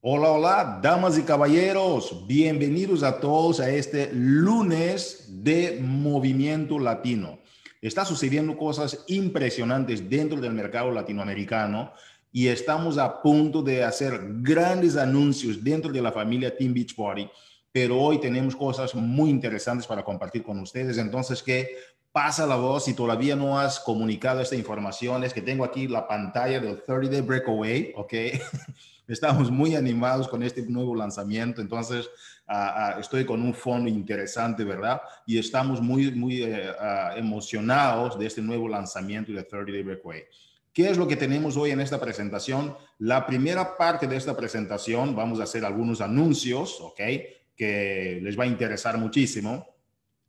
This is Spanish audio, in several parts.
Hola, hola, damas y caballeros, bienvenidos a todos a este lunes de movimiento latino. Está sucediendo cosas impresionantes dentro del mercado latinoamericano y estamos a punto de hacer grandes anuncios dentro de la familia Team Beach Party, pero hoy tenemos cosas muy interesantes para compartir con ustedes. Entonces, que pasa la voz si todavía no has comunicado esta información, es que tengo aquí la pantalla del 30 Day Breakaway, ¿ok? Estamos muy animados con este nuevo lanzamiento, entonces uh, uh, estoy con un fondo interesante, ¿verdad? Y estamos muy, muy uh, emocionados de este nuevo lanzamiento de 30 Day Breakaway. ¿Qué es lo que tenemos hoy en esta presentación? La primera parte de esta presentación, vamos a hacer algunos anuncios, ¿ok? Que les va a interesar muchísimo.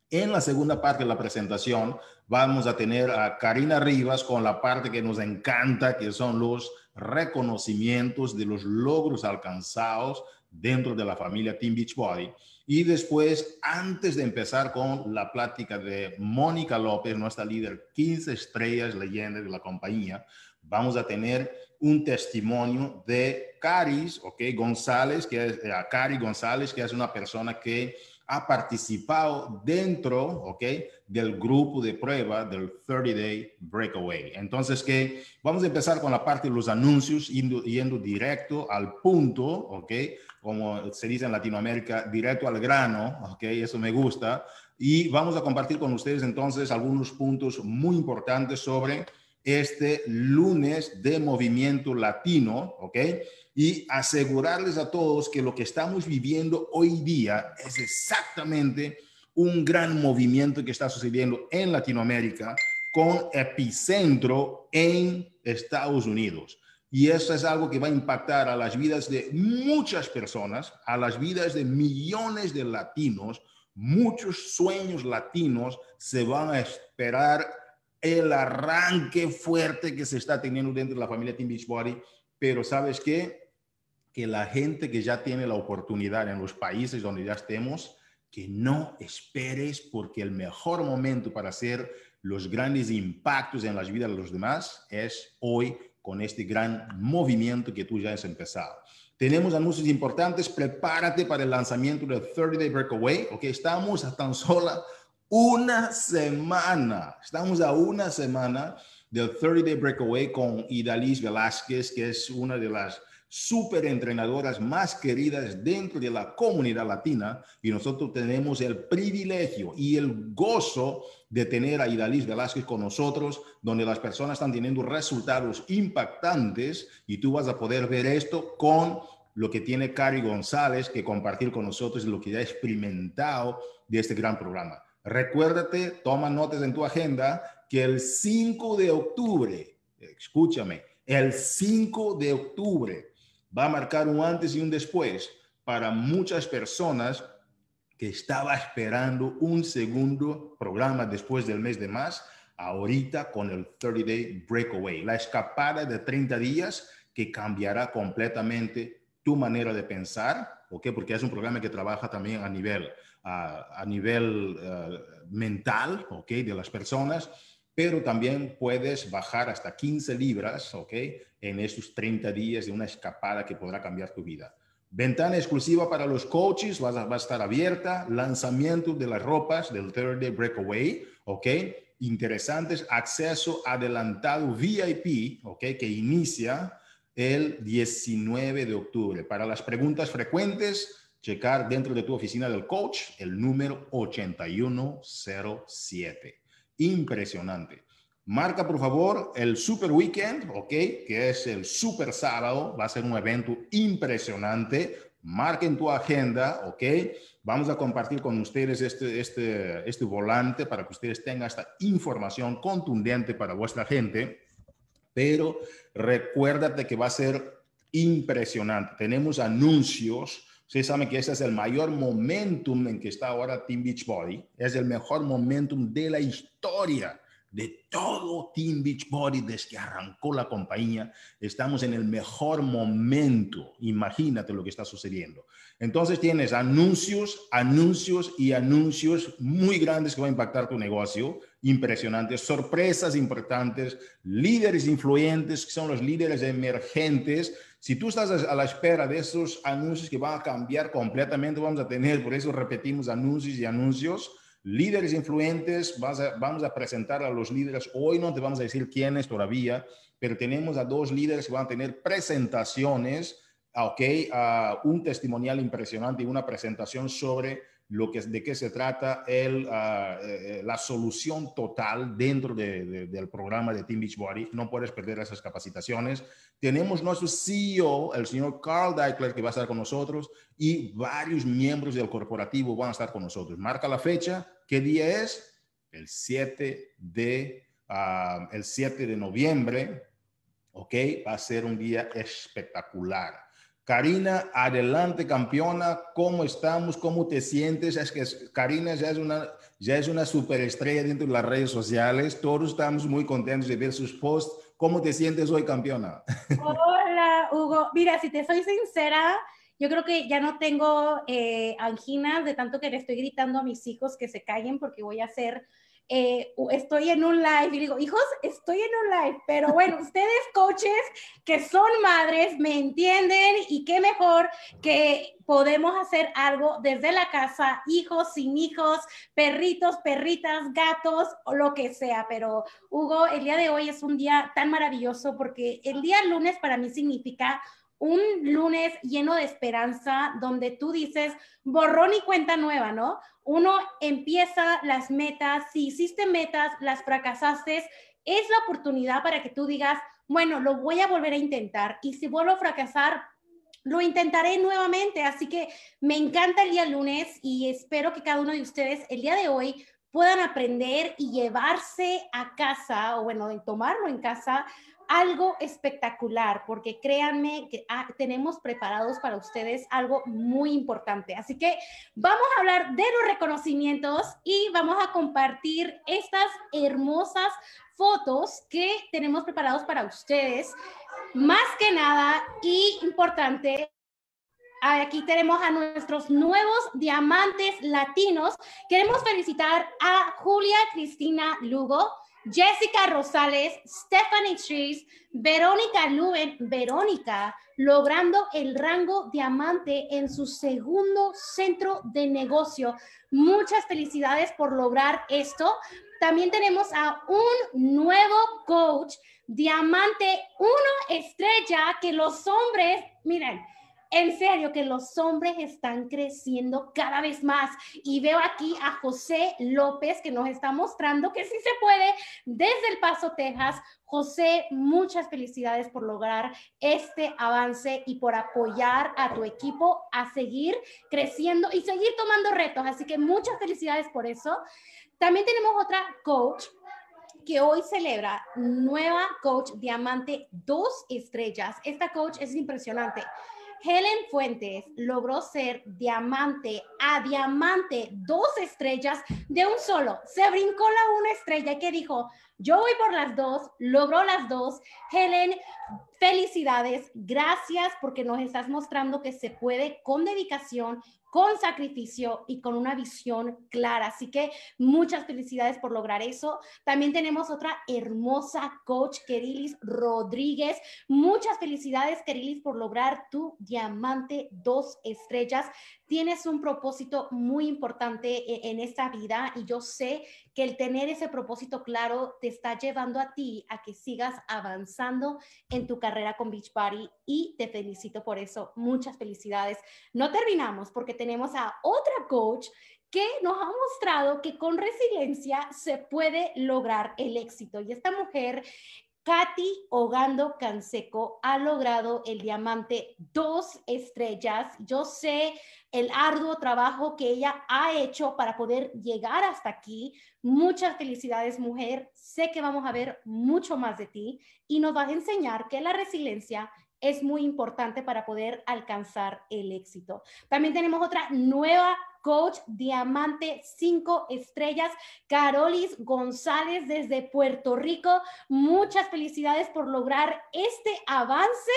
En la segunda parte de la presentación vamos a tener a Karina Rivas con la parte que nos encanta, que son los reconocimientos de los logros alcanzados dentro de la familia Team Beachbody. Y después, antes de empezar con la plática de Mónica López, nuestra líder 15 estrellas leyenda de la compañía, vamos a tener un testimonio de Caris, ok, González, que es, eh, Cari González, que es una persona que ha participado dentro, ¿ok? Del grupo de prueba del 30 Day Breakaway. Entonces, que vamos a empezar con la parte de los anuncios, yendo, yendo directo al punto, ¿ok? Como se dice en Latinoamérica, directo al grano, ¿ok? Eso me gusta. Y vamos a compartir con ustedes entonces algunos puntos muy importantes sobre este lunes de movimiento latino, ¿ok? Y asegurarles a todos que lo que estamos viviendo hoy día es exactamente un gran movimiento que está sucediendo en Latinoamérica con epicentro en Estados Unidos. Y eso es algo que va a impactar a las vidas de muchas personas, a las vidas de millones de latinos. Muchos sueños latinos se van a esperar el arranque fuerte que se está teniendo dentro de la familia Team Beachbody. Pero sabes qué? Que la gente que ya tiene la oportunidad en los países donde ya estemos, que no esperes porque el mejor momento para hacer los grandes impactos en las vidas de los demás es hoy con este gran movimiento que tú ya has empezado. Tenemos anuncios importantes, prepárate para el lanzamiento del 30 Day Breakaway, ok, estamos a tan sola una semana, estamos a una semana del 30 Day Breakaway con Idalis Velázquez, que es una de las super entrenadoras más queridas dentro de la comunidad latina y nosotros tenemos el privilegio y el gozo de tener a Idalis Velázquez con nosotros, donde las personas están teniendo resultados impactantes y tú vas a poder ver esto con lo que tiene Cari González que compartir con nosotros lo que ya ha experimentado de este gran programa. Recuérdate, toma notas en tu agenda que el 5 de octubre, escúchame, el 5 de octubre va a marcar un antes y un después para muchas personas que estaba esperando un segundo programa después del mes de más, ahorita con el 30 Day Breakaway, la escapada de 30 días que cambiará completamente tu manera de pensar, ¿ok? Porque es un programa que trabaja también a nivel, uh, a nivel uh, mental, ¿ok? De las personas pero también puedes bajar hasta 15 libras, ¿ok? En esos 30 días de una escapada que podrá cambiar tu vida. Ventana exclusiva para los coaches, va a, va a estar abierta. Lanzamiento de las ropas del Third Day Breakaway, ¿ok? Interesantes. Acceso adelantado VIP, ¿ok? Que inicia el 19 de octubre. Para las preguntas frecuentes, checar dentro de tu oficina del coach el número 8107 impresionante. Marca, por favor, el Super Weekend, ¿ok? Que es el Super Sábado. Va a ser un evento impresionante. Marquen tu agenda, ¿ok? Vamos a compartir con ustedes este, este, este volante para que ustedes tengan esta información contundente para vuestra gente. Pero recuérdate que va a ser impresionante. Tenemos anuncios Ustedes saben que ese es el mayor momentum en que está ahora Team Beachbody. Es el mejor momentum de la historia de todo Team Beachbody desde que arrancó la compañía. Estamos en el mejor momento. Imagínate lo que está sucediendo. Entonces tienes anuncios, anuncios y anuncios muy grandes que van a impactar tu negocio. Impresionantes, sorpresas importantes, líderes influyentes, que son los líderes emergentes Si tú estás a la espera de esos anuncios que van a cambiar completamente, vamos a tener, por eso repetimos anuncios y anuncios, líderes influentes, vamos a presentar a los líderes. Hoy no te vamos a decir quiénes todavía, pero tenemos a dos líderes que van a tener presentaciones, ok, un testimonial impresionante y una presentación sobre lo que, de qué se trata el, ah, eh, la solución total dentro del programa de Team Beachbody. No puedes perder esas capacitaciones. Tenemos nuestro CEO, el señor Carl Deichler, que va a estar con nosotros y varios miembros del corporativo van a estar con nosotros. Marca la fecha. ¿Qué día es? El 7 de, ah, el 7 de noviembre. ¿Ok? Va a ser un día espectacular. Karina, adelante campeona, ¿cómo estamos? ¿Cómo te sientes? Es que Karina ya es una, ya es una superestrella dentro de las redes sociales. Todos estamos muy contentos de ver sus posts. ¿Cómo te sientes hoy, campeona? Hola, Hugo. Mira, si te soy sincera, yo creo que ya no tengo eh, anginas de tanto que le estoy gritando a mis hijos que se callen porque voy a hacer eh, estoy en un live y digo, hijos, estoy en un live, pero bueno, ustedes coaches que son madres me entienden y qué mejor que podemos hacer algo desde la casa, hijos, sin hijos, perritos, perritas, gatos o lo que sea. Pero Hugo, el día de hoy es un día tan maravilloso porque el día lunes para mí significa un lunes lleno de esperanza donde tú dices borrón y cuenta nueva, ¿no? Uno empieza las metas, si hiciste metas, las fracasaste, es la oportunidad para que tú digas, bueno, lo voy a volver a intentar y si vuelvo a fracasar, lo intentaré nuevamente. Así que me encanta el día lunes y espero que cada uno de ustedes el día de hoy puedan aprender y llevarse a casa o bueno, tomarlo en casa algo espectacular, porque créanme que ah, tenemos preparados para ustedes algo muy importante. Así que vamos a hablar de los reconocimientos y vamos a compartir estas hermosas fotos que tenemos preparados para ustedes. Más que nada y importante, Aquí tenemos a nuestros nuevos diamantes latinos. Queremos felicitar a Julia Cristina Lugo, Jessica Rosales, Stephanie Trees, Verónica Luen, Verónica, logrando el rango diamante en su segundo centro de negocio. Muchas felicidades por lograr esto. También tenemos a un nuevo coach, diamante, uno estrella, que los hombres, miren, en serio que los hombres están creciendo cada vez más. Y veo aquí a José López que nos está mostrando que sí se puede desde El Paso, Texas. José, muchas felicidades por lograr este avance y por apoyar a tu equipo a seguir creciendo y seguir tomando retos. Así que muchas felicidades por eso. También tenemos otra coach que hoy celebra nueva coach diamante dos estrellas. Esta coach es impresionante. Helen Fuentes logró ser diamante a diamante, dos estrellas de un solo. Se brincó la una estrella que dijo, yo voy por las dos, logró las dos. Helen, felicidades, gracias porque nos estás mostrando que se puede con dedicación con sacrificio y con una visión clara. Así que muchas felicidades por lograr eso. También tenemos otra hermosa coach, Kerilis Rodríguez. Muchas felicidades, Kerilis, por lograr tu diamante dos estrellas tienes un propósito muy importante e, en esta vida y yo sé que el tener ese propósito claro te está llevando a ti a que sigas avanzando en tu carrera con Beachbody y te felicito por eso. Muchas felicidades. No terminamos porque tenemos a otra coach que nos ha mostrado que con resiliencia se puede lograr el éxito. Y esta mujer Katy Ogando Canseco ha logrado el diamante dos estrellas. Yo sé el arduo trabajo que ella ha hecho para poder llegar hasta aquí. Muchas felicidades, mujer. Sé que vamos a ver mucho más de ti y nos vas a enseñar que la resiliencia es muy importante para poder alcanzar el éxito. También tenemos otra nueva coach diamante cinco estrellas, Carolis González desde Puerto Rico. Muchas felicidades por lograr este avance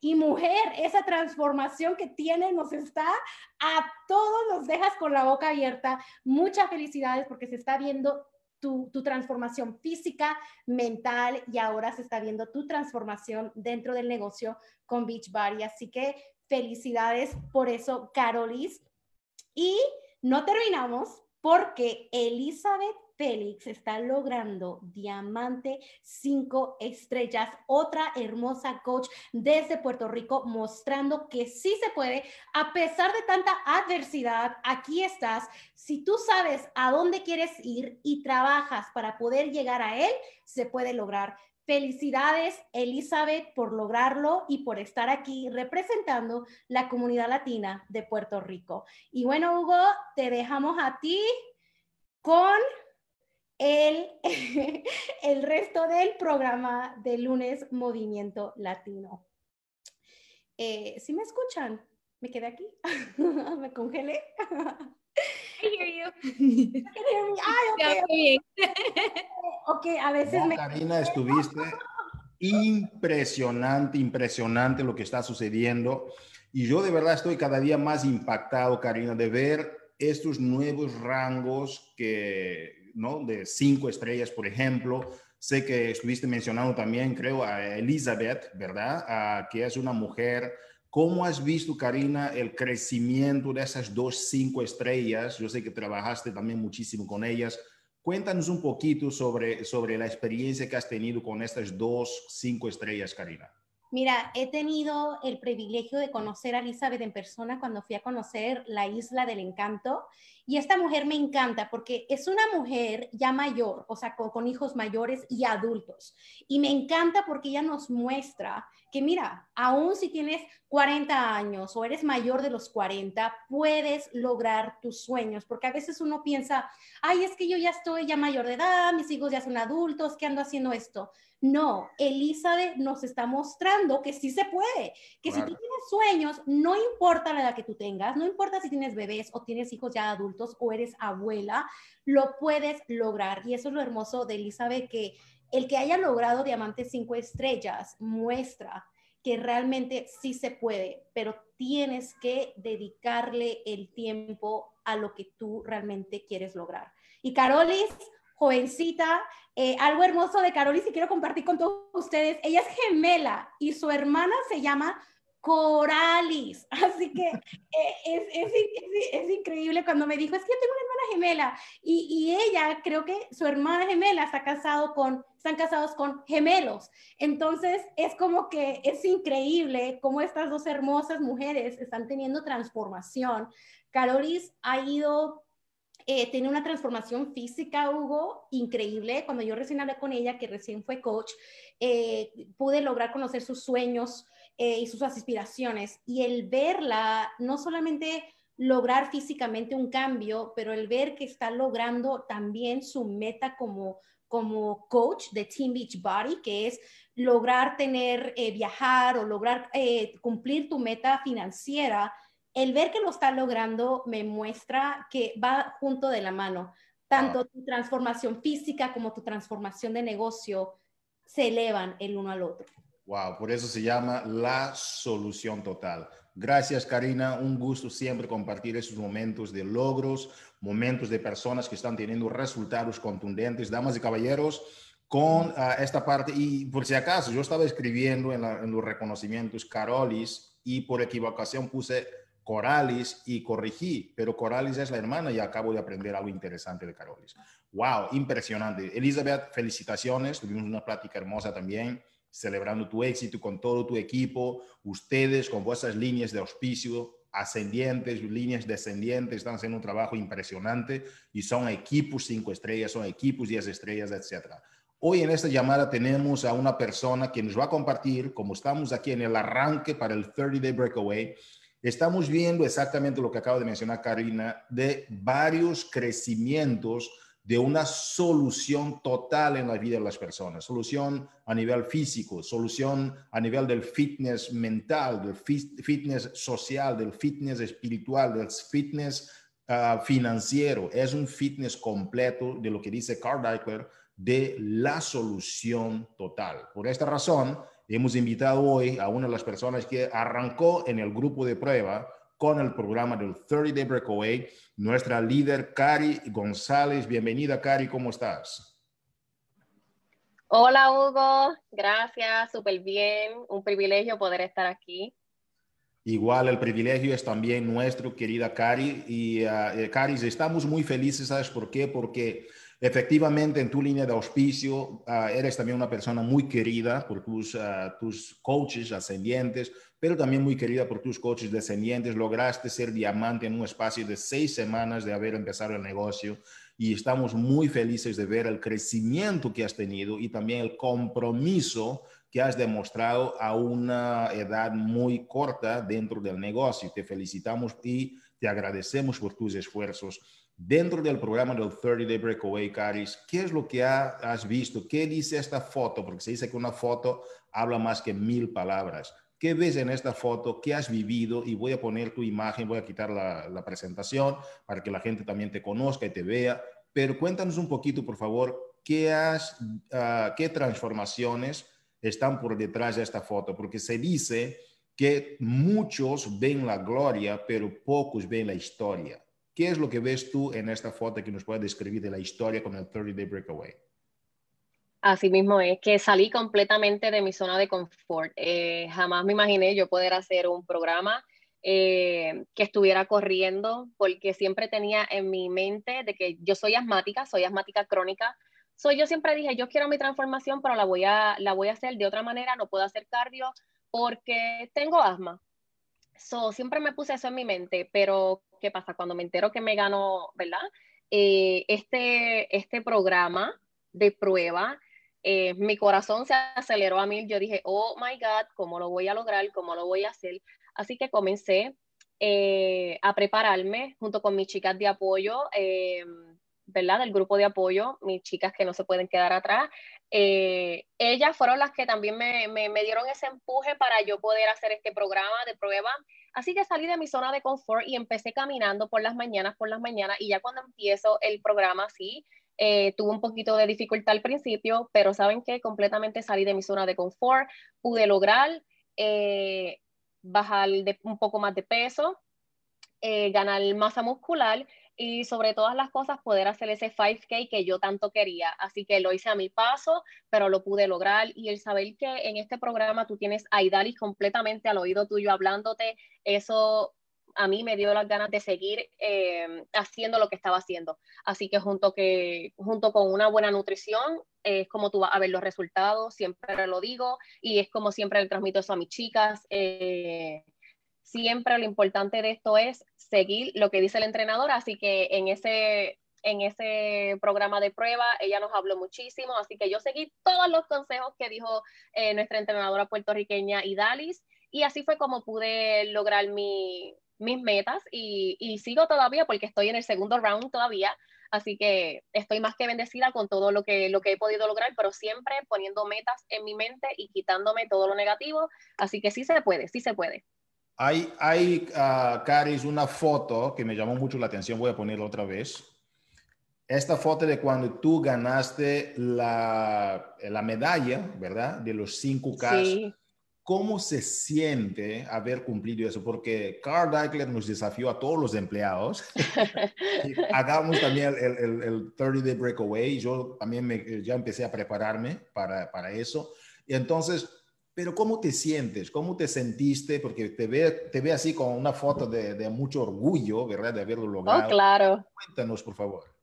y mujer, esa transformación que tiene nos está a todos nos dejas con la boca abierta. Muchas felicidades porque se está viendo tu, transformación física, mental y ahora se está viendo tu transformación dentro del negocio con Beachbody. Así que felicidades por eso, Carolis. Y no terminamos porque Elizabeth Félix está logrando diamante cinco estrellas, otra hermosa coach desde Puerto Rico mostrando que sí se puede, a pesar de tanta adversidad, aquí estás. Si tú sabes a dónde quieres ir y trabajas para poder llegar a él, se puede lograr. Felicidades, Elizabeth, por lograrlo y por estar aquí representando la comunidad latina de Puerto Rico. Y bueno, Hugo, te dejamos a ti con el, el resto del programa de lunes Movimiento Latino. Eh, ¿Sí me escuchan? ¿Me quedé aquí? ¿Me congelé? I hear you. Ay, okay. ok, a veces me... Karina, estuviste impresionante, impresionante lo que está sucediendo. Y yo de verdad estoy cada día más impactado, Karina, de ver estos nuevos rangos que, ¿no? De cinco estrellas, por ejemplo. Sé que estuviste mencionando también, creo, a Elizabeth, ¿verdad? que es una mujer. ¿Cómo has visto, Karina, el crecimiento de esas dos cinco estrellas? Yo sé que trabajaste también muchísimo con ellas. Cuéntanos un poquito sobre, sobre la experiencia que has tenido con estas dos cinco estrellas, Karina. Mira, he tenido el privilegio de conocer a Elizabeth en persona cuando fui a conocer la Isla del Encanto. Y esta mujer me encanta porque es una mujer ya mayor, o sea, con, hijos mayores y adultos. Y me encanta porque ella nos muestra que, mira, aún si tienes 40 años o eres mayor de los 40, puedes lograr tus sueños. Porque a veces uno piensa, ay, es que yo ya estoy ya mayor de edad, mis hijos ya son adultos, ¿qué ando haciendo esto? No, Elizabeth nos está mostrando que sí se puede, que si tú tienes sueños, no importa la edad que tú tengas, no importa si tienes bebés o tienes hijos ya adultos o eres abuela, lo puedes lograr. Y eso es lo hermoso de Elizabeth, que el que haya logrado Diamante 5 estrellas muestra que realmente sí se puede, pero tienes que dedicarle el tiempo a lo que tú realmente quieres lograr. Y Carolis, jovencita. Eh, algo hermoso de Carol y quiero compartir con todos ustedes. Ella es gemela y su hermana se llama Coralis. Así que eh, es, es, es, increíble cuando me dijo, es que yo tengo una hermana gemela. Y, y, ella, creo que su hermana gemela está casado con, están casados con gemelos. Entonces es como que es increíble cómo estas dos hermosas mujeres están teniendo transformación. Carolis ha ido eh, tiene una transformación física, Hugo, increíble. Cuando yo recién hablé con ella, que recién fue coach, eh, pude lograr conocer sus sueños eh, y sus aspiraciones. Y el verla, no solamente lograr físicamente un cambio, pero el ver que está logrando también su meta como, como coach de Team Beach Body, que es lograr tener, viajar o lograr cumplir tu meta financiera el ver que lo está logrando me muestra que va junto de la mano. Tanto tu transformación física como tu transformación de negocio se elevan el uno al otro. Wow, por eso se llama la solución total. Gracias, Karina. Un gusto siempre compartir esos momentos de logros, momentos de personas que están teniendo resultados contundentes. Damas y caballeros, con ah, esta parte, y por si acaso, yo estaba escribiendo en, en los reconocimientos Carolis y por equivocación puse Coralis y corregí, pero Coralis es la hermana y acabo de aprender algo interesante de Carolis. ¡Wow! Impresionante. Elizabeth, felicitaciones. Tuvimos una plática hermosa también, celebrando tu éxito con todo tu equipo. Ustedes con vuestras líneas de auspicio ascendientes, líneas descendientes, están haciendo un trabajo impresionante y son equipos cinco estrellas, son equipos 10 estrellas, etc. Hoy en esta llamada tenemos a una persona que nos va a compartir, como estamos aquí en el arranque para el 30 Day Breakaway, estamos viendo exactamente lo que acaba de mencionar Karina, de varios crecimientos de una solución total en la vida de las personas, solución a nivel físico, solución a nivel del fitness mental, del fitness social, del fitness espiritual, del fitness ah, financiero. Es un fitness completo de lo que dice Carl Deichler, de la solución total. Por esta razón, Hemos invitado hoy a una de las personas que arrancó en el grupo de prueba con el programa del 30 Day Breakaway. Nuestra líder, Cari González. Bienvenida, Cari, ¿cómo estás? Hola, Hugo. Gracias, súper bien. Un privilegio poder estar aquí. Igual el privilegio es también nuestro, querida Cari. Y uh, Cari, estamos muy felices, ¿sabes por qué? Porque efectivamente en tu línea de auspicio uh, eres también una persona muy querida por tus, uh, tus coaches ascendientes, pero también muy querida por tus coaches descendientes. Lograste ser diamante en un espacio de seis semanas de haber empezado el negocio y estamos muy felices de ver el crecimiento que has tenido y también el compromiso que has demostrado a una edad muy corta dentro del negocio. Te felicitamos y te agradecemos por tus esfuerzos. Dentro del programa del 30 Day Breakaway, Caris, ¿qué es lo que has visto? ¿Qué dice esta foto? Porque se dice que una foto habla más que mil palabras. ¿Qué ves en esta foto? ¿Qué has vivido? Y voy a poner tu imagen, voy a quitar la, presentación para que la gente también te conozca y te vea. Pero cuéntanos un poquito, por favor, ¿qué, has, ah, qué transformaciones están por detrás de esta foto, porque se dice que muchos ven la gloria, pero pocos ven la historia. ¿Qué es lo que ves tú en esta foto que nos puede describir de la historia con el 30 Day Breakaway? Así mismo es, que salí completamente de mi zona de confort. Eh, jamás me imaginé yo poder hacer un programa eh, que estuviera corriendo, porque siempre tenía en mi mente de que yo soy asmática, soy asmática crónica, So, yo siempre dije, yo quiero mi transformación, pero la voy, a, la voy a hacer de otra manera, no puedo hacer cardio porque tengo asma. So, siempre me puse eso en mi mente, pero ¿qué pasa? Cuando me entero que me ganó, ¿verdad? Eh, este, este programa de prueba, eh, mi corazón se aceleró a mil. Yo dije, oh my God, ¿cómo lo voy a lograr? ¿Cómo lo voy a hacer? Así que comencé eh, a prepararme junto con mis chicas de apoyo. ¿verdad? Del grupo de apoyo, mis chicas que no se pueden quedar atrás. Eh, ellas fueron las que también me, me, me, dieron ese empuje para yo poder hacer este programa de prueba. Así que salí de mi zona de confort y empecé caminando por las mañanas, por las mañanas, y ya cuando empiezo el programa, sí, eh, tuve un poquito de dificultad al principio, pero saben que completamente salí de mi zona de confort, pude lograr eh, bajar de, un poco más de peso, ganar masa muscular y sobre todas las cosas poder hacer ese 5K que yo tanto quería. Así que lo hice a mi paso, pero lo pude lograr y el saber que en este programa tú tienes a Idalis completamente al oído tuyo hablándote, eso a mí me dio las ganas de seguir eh, haciendo lo que estaba haciendo. Así que junto, que junto con una buena nutrición es como tú vas a ver los resultados, siempre lo digo y es como siempre le transmito eso a mis chicas. Eh, siempre lo importante de esto es seguir lo que dice el entrenador, así que en ese, en ese programa de prueba ella nos habló muchísimo, así que yo seguí todos los consejos que dijo eh, nuestra entrenadora puertorriqueña Idalis y así fue como pude lograr mi, mis metas y, y, sigo todavía porque estoy en el segundo round todavía, así que estoy más que bendecida con todo lo que, lo que he podido lograr, pero siempre poniendo metas en mi mente y quitándome todo lo negativo, así que sí se puede, sí se puede. Hay, hay uh, Caris, una foto que me llamó mucho la atención, voy a ponerla otra vez. Esta foto de cuando tú ganaste la, la medalla, ¿verdad? De los 5K. Sí. ¿Cómo se siente haber cumplido eso? Porque Carl Deichler nos desafió a todos los empleados. Hagamos también el, el, el, 30 Day Breakaway. Yo también me, ya empecé a prepararme para, para eso. Y entonces, pero ¿cómo te sientes? ¿Cómo te sentiste? Porque te ve, te ve así con una foto de, de mucho orgullo, ¿verdad? De haberlo logrado. Oh, claro. Cuéntanos, por favor.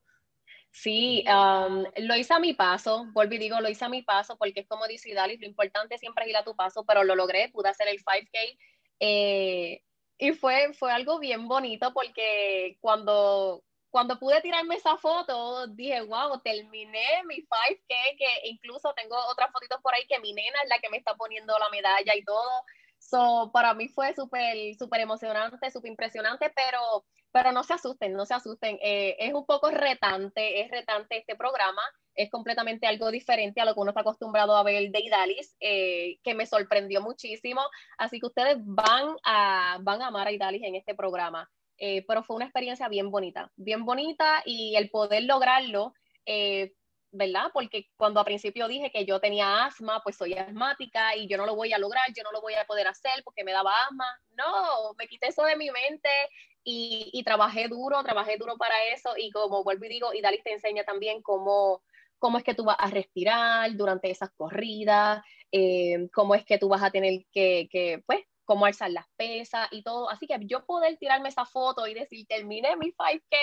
Sí, um, lo hice a mi paso, vuelvo y digo, lo hice a mi paso porque es como dice Dalis, lo importante siempre es ir a tu paso, pero lo logré, pude hacer el 5K eh, y fue, fue algo bien bonito porque cuando, cuando pude tirarme esa foto, dije, wow, terminé mi 5K, que incluso tengo otras fotitos por ahí que mi nena es la que me está poniendo la medalla y todo. So, para mí fue súper, súper emocionante, súper impresionante, pero, pero no se asusten, no se asusten. Eh, es un poco retante, es retante este programa, es completamente algo diferente a lo que uno está acostumbrado a ver de Idalis, eh, que me sorprendió muchísimo. Así que ustedes van a, van a amar a Idalis en este programa. Eh, pero fue una experiencia bien bonita, bien bonita y el poder lograrlo, eh, ¿verdad? Porque cuando a principio dije que yo tenía asma, pues soy asmática y yo no lo voy a lograr, yo no lo voy a poder hacer porque me daba asma. No, me quité eso de mi mente y, y trabajé duro, trabajé duro para eso y como vuelvo y digo, y Dalis te enseña también cómo, cómo es que tú vas a respirar durante esas corridas, eh, cómo es que tú vas a tener que, pues, cómo alzar las pesas y todo. Así que yo poder tirarme esa foto y decir, terminé mi 5K,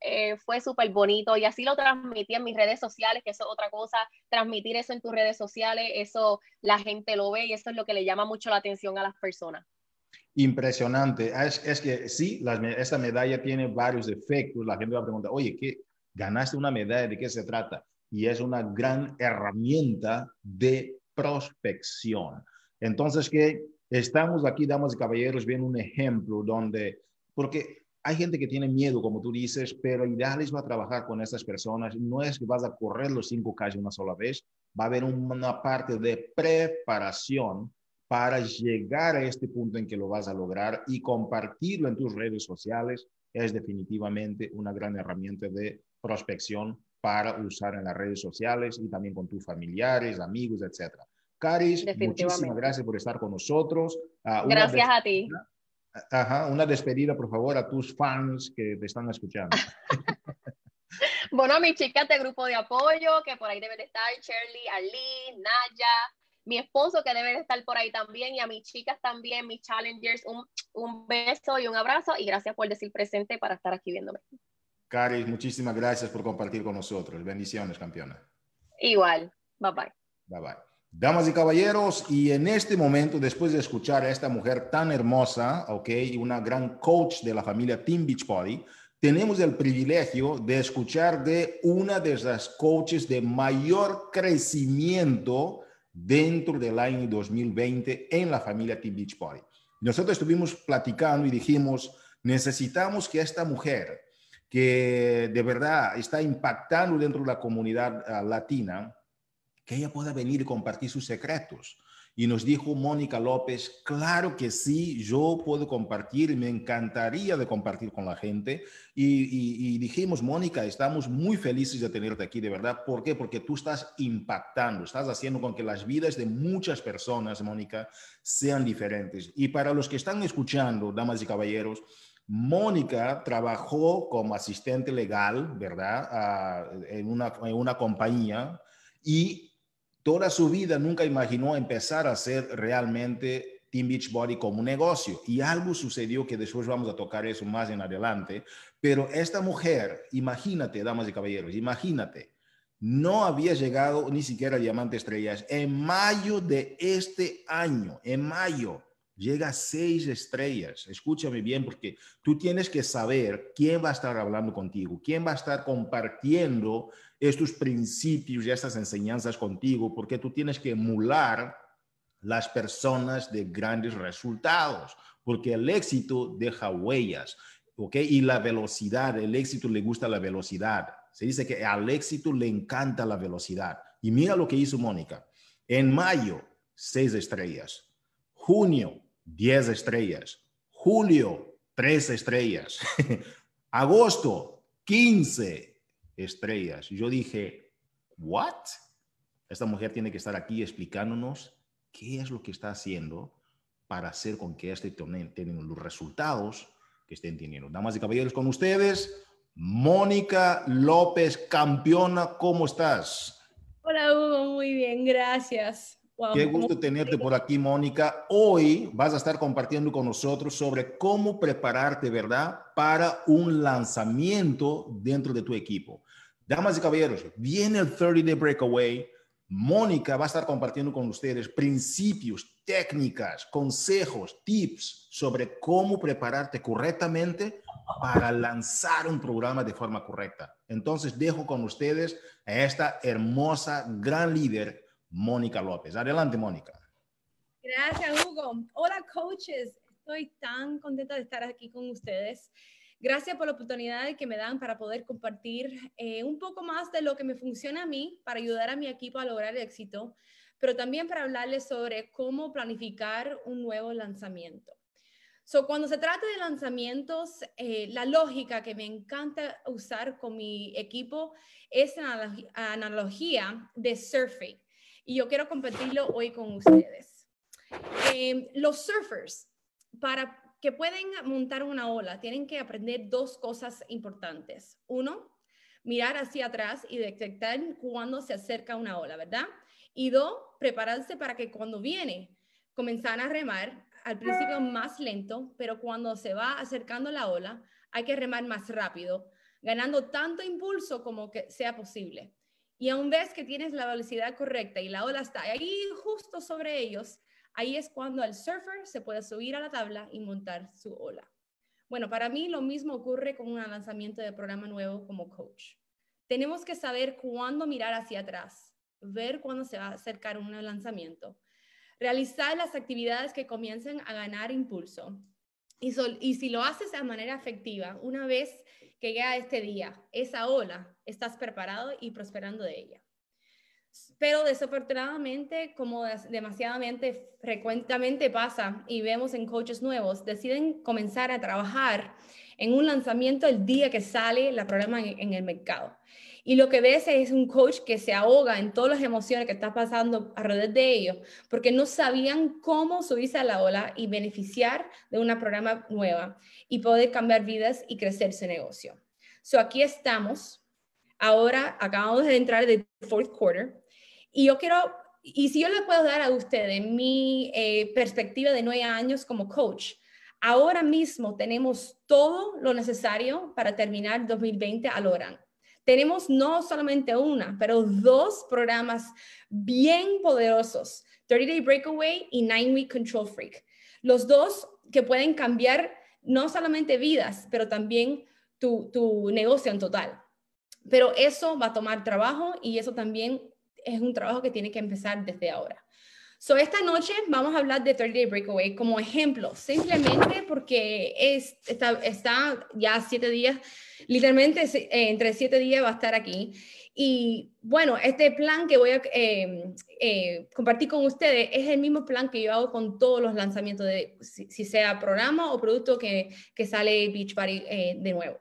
eh, fue súper bonito y así lo transmití en mis redes sociales, que eso es otra cosa, transmitir eso en tus redes sociales, eso la gente lo ve y eso es lo que le llama mucho la atención a las personas. Impresionante. Es, es que sí, esta medalla tiene varios efectos. La gente va a preguntar, oye, ¿qué? ¿Ganaste una medalla? ¿De qué se trata? Y es una gran herramienta de prospección. Entonces, que Estamos aquí, damas y caballeros, viendo un ejemplo donde, porque hay gente que tiene miedo, como tú dices, pero ideal es va a trabajar con estas personas. No es que vas a correr los cinco calles una sola vez, va a haber una parte de preparación para llegar a este punto en que lo vas a lograr y compartirlo en tus redes sociales es definitivamente una gran herramienta de prospección para usar en las redes sociales y también con tus familiares, amigos, etcétera. Caris, muchísimas gracias por estar con nosotros. Uh, gracias a ti. Ajá, una despedida, por favor, a tus fans que te están escuchando. bueno, mis chicas de grupo de apoyo, que por ahí deben estar, Shirley, Ali, Naya, mi esposo que debe estar por ahí también, y a mis chicas también, mis challengers, un, un beso y un abrazo, y gracias por decir presente para estar aquí viéndome. Caris, muchísimas gracias por compartir con nosotros. Bendiciones, campeona. Igual. Bye bye. Bye bye. Damas y caballeros, y en este momento, después de escuchar a esta mujer tan hermosa, ok, una gran coach de la familia Team Beachbody, tenemos el privilegio de escuchar de una de las coaches de mayor crecimiento dentro del año 2020 en la familia Team Beachbody. Nosotros estuvimos platicando y dijimos, necesitamos que esta mujer, que de verdad está impactando dentro de la comunidad uh, latina, que ella pueda venir y compartir sus secretos. Y nos dijo Mónica López, claro que sí, yo puedo compartir me encantaría de compartir con la gente. Y, dijimos, Mónica, estamos muy felices de tenerte aquí, de verdad. ¿Por qué? Porque tú estás impactando, estás haciendo con que las vidas de muchas personas, Mónica, sean diferentes. Y para los que están escuchando, damas y caballeros, Mónica trabajó como asistente legal, ¿verdad? Ah, en, una, en una compañía y toda su vida nunca imaginó empezar a hacer realmente Team Beachbody como un negocio. Y algo sucedió que después vamos a tocar eso más en adelante. Pero esta mujer, imagínate, damas y caballeros, imagínate, no había llegado ni siquiera a Diamante Estrellas. En mayo de este año, en mayo, llega a seis estrellas. Escúchame bien porque tú tienes que saber quién va a estar hablando contigo, quién va a estar compartiendo estos principios y estas enseñanzas contigo, porque tú tienes que emular las personas de grandes resultados, porque el éxito deja huellas, ¿ok? Y la velocidad, el éxito le gusta la velocidad. Se dice que al éxito le encanta la velocidad. Y mira lo que hizo Mónica. En mayo, seis estrellas. Junio, diez estrellas. Julio, tres estrellas. Agosto, quince estrellas. Yo dije, ¿what? Esta mujer tiene que estar aquí explicándonos qué es lo que está haciendo para hacer con que este tenga los resultados que estén teniendo. Damas y caballeros, con ustedes, Mónica López, campeona, ¿cómo estás? Hola Hugo, muy bien, gracias. Qué gusto tenerte por aquí, Mónica. Hoy vas a estar compartiendo con nosotros sobre cómo prepararte, ¿verdad?, para un lanzamiento dentro de tu equipo. Damas y caballeros, viene el 30 Day Breakaway. Mónica va a estar compartiendo con ustedes principios, técnicas, consejos, tips sobre cómo prepararte correctamente para lanzar un programa de forma correcta. Entonces, dejo con ustedes a esta hermosa, gran líder Mónica López. Adelante, Mónica. Gracias, Hugo. Hola, coaches. Estoy tan contenta de estar aquí con ustedes. Gracias por la oportunidad que me dan para poder compartir eh, un poco más de lo que me funciona a mí para ayudar a mi equipo a lograr el éxito, pero también para hablarles sobre cómo planificar un nuevo lanzamiento. So, cuando se trata de lanzamientos, eh, la lógica que me encanta usar con mi equipo es la analogía de surfing. Y yo quiero compartirlo hoy con ustedes. Em, los surfers, para que pueden montar una ola, tienen que aprender dos cosas importantes. Uno, mirar hacia atrás y detectar cuando se acerca una ola, ¿verdad? Y dos, prepararse para que cuando viene, comenzar a remar al principio más lento, pero cuando se va acercando la ola, hay que remar más rápido, ganando tanto impulso como sea posible. Y aún vez que tienes la velocidad correcta y la ola está ahí justo sobre ellos, ahí es cuando el surfer se puede subir a la tabla y montar su ola. Bueno, para mí lo mismo ocurre con un lanzamiento de programa nuevo como coach. Tenemos que saber cuándo mirar hacia atrás, ver cuándo se va a acercar un lanzamiento realizar las actividades que comiencen a ganar impulso. Y, si lo haces de manera efectiva, una vez que llega este día, esa ola, estás preparado y prosperando de ella. Pero desafortunadamente, como demasiadamente frecuentemente pasa y vemos en coaches nuevos, deciden comenzar a trabajar en un lanzamiento el día que sale la programa en el mercado. Y lo que ves es un coach que se ahoga en todas las emociones que está pasando alrededor de ellos, porque no sabían cómo subirse a la ola y beneficiar de una programa nueva y poder cambiar vidas y crecer su negocio. So aquí estamos. Ahora acabamos de entrar de fourth quarter y yo quiero, y si yo le puedo dar a ustedes mi eh, perspectiva de nueve años como coach, ahora mismo tenemos todo lo necesario para terminar 2020 a Loran tenemos no solamente una, pero dos programas bien poderosos, 30 Day Breakaway y 9 Week Control Freak. Los dos que pueden cambiar no solamente vidas, pero también tu, tu negocio en total. Pero eso va a tomar trabajo y eso también es un trabajo que tiene que empezar desde ahora. So, esta noche vamos a hablar de 30 Day Breakaway como ejemplo, simplemente porque es, está, está ya siete días, literalmente eh, entre siete días va a estar aquí. Y bueno, este plan que voy a em, eh, compartir con ustedes es el mismo plan que yo hago con todos los lanzamientos, de, si, sea programa o producto que, que sale Beachbody eh, de nuevo.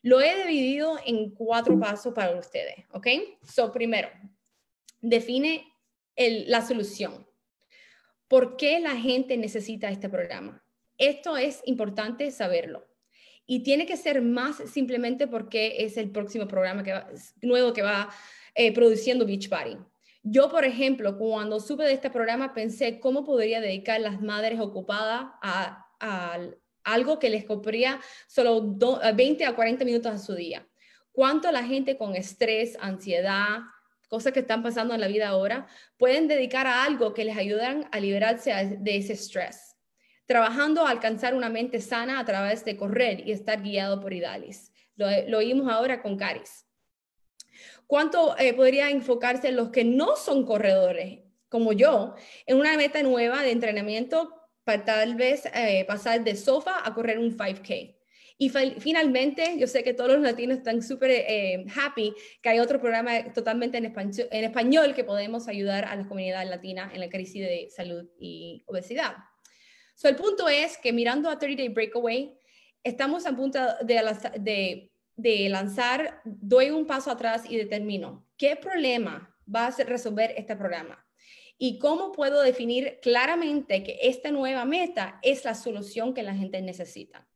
Lo he dividido en cuatro pasos para ustedes, ¿ok? So, primero, define la solución. ¿Por qué la gente necesita este programa? Esto es importante saberlo. Y tiene que ser más simplemente porque es el próximo programa que nuevo que va eh, produciendo Beachbody. Yo, por ejemplo, cuando supe de este programa, pensé cómo podría dedicar las madres ocupadas a, algo que les cobraría solo 20 a 40 minutos a su día. ¿Cuánto la gente con estrés, ansiedad, cosas que están pasando en la vida ahora, pueden dedicar a algo que les ayudan a liberarse de ese estrés, trabajando a alcanzar una mente sana a través de correr y estar guiado por Idalis. Lo, lo oímos ahora con Caris. ¿Cuánto eh, podría enfocarse en los que no son corredores, como yo, en una meta nueva de entrenamiento para tal vez eh, pasar de sofá a correr un 5K? Y finalmente, yo sé que todos los latinos están súper eh, happy que hay otro programa totalmente en español, que podemos ayudar a la comunidad latina en la crisis de salud y obesidad. So, el punto es que mirando a 30 Day Breakaway, estamos a punto de lanzar, doy un paso atrás y determino qué problema va a resolver este programa y cómo puedo definir claramente que esta nueva meta es la solución que la gente necesita.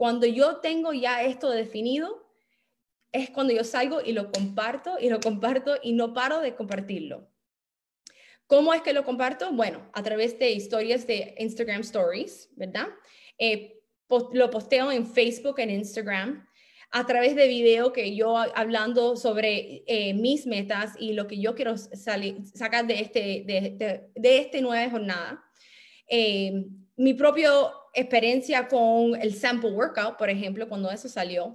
Cuando yo tengo ya esto definido, es cuando yo salgo y lo comparto y lo comparto y no paro de compartirlo. ¿Cómo es que lo comparto? Bueno, a través de historias de Instagram Stories, ¿verdad? Eh, lo posteo en Facebook, en Instagram, a través de video que yo hablando sobre eh, mis metas y lo que yo quiero sacar de este, de, de, este nueva jornada. Eh, mi propio experiencia con el sample workout, por ejemplo, cuando eso salió,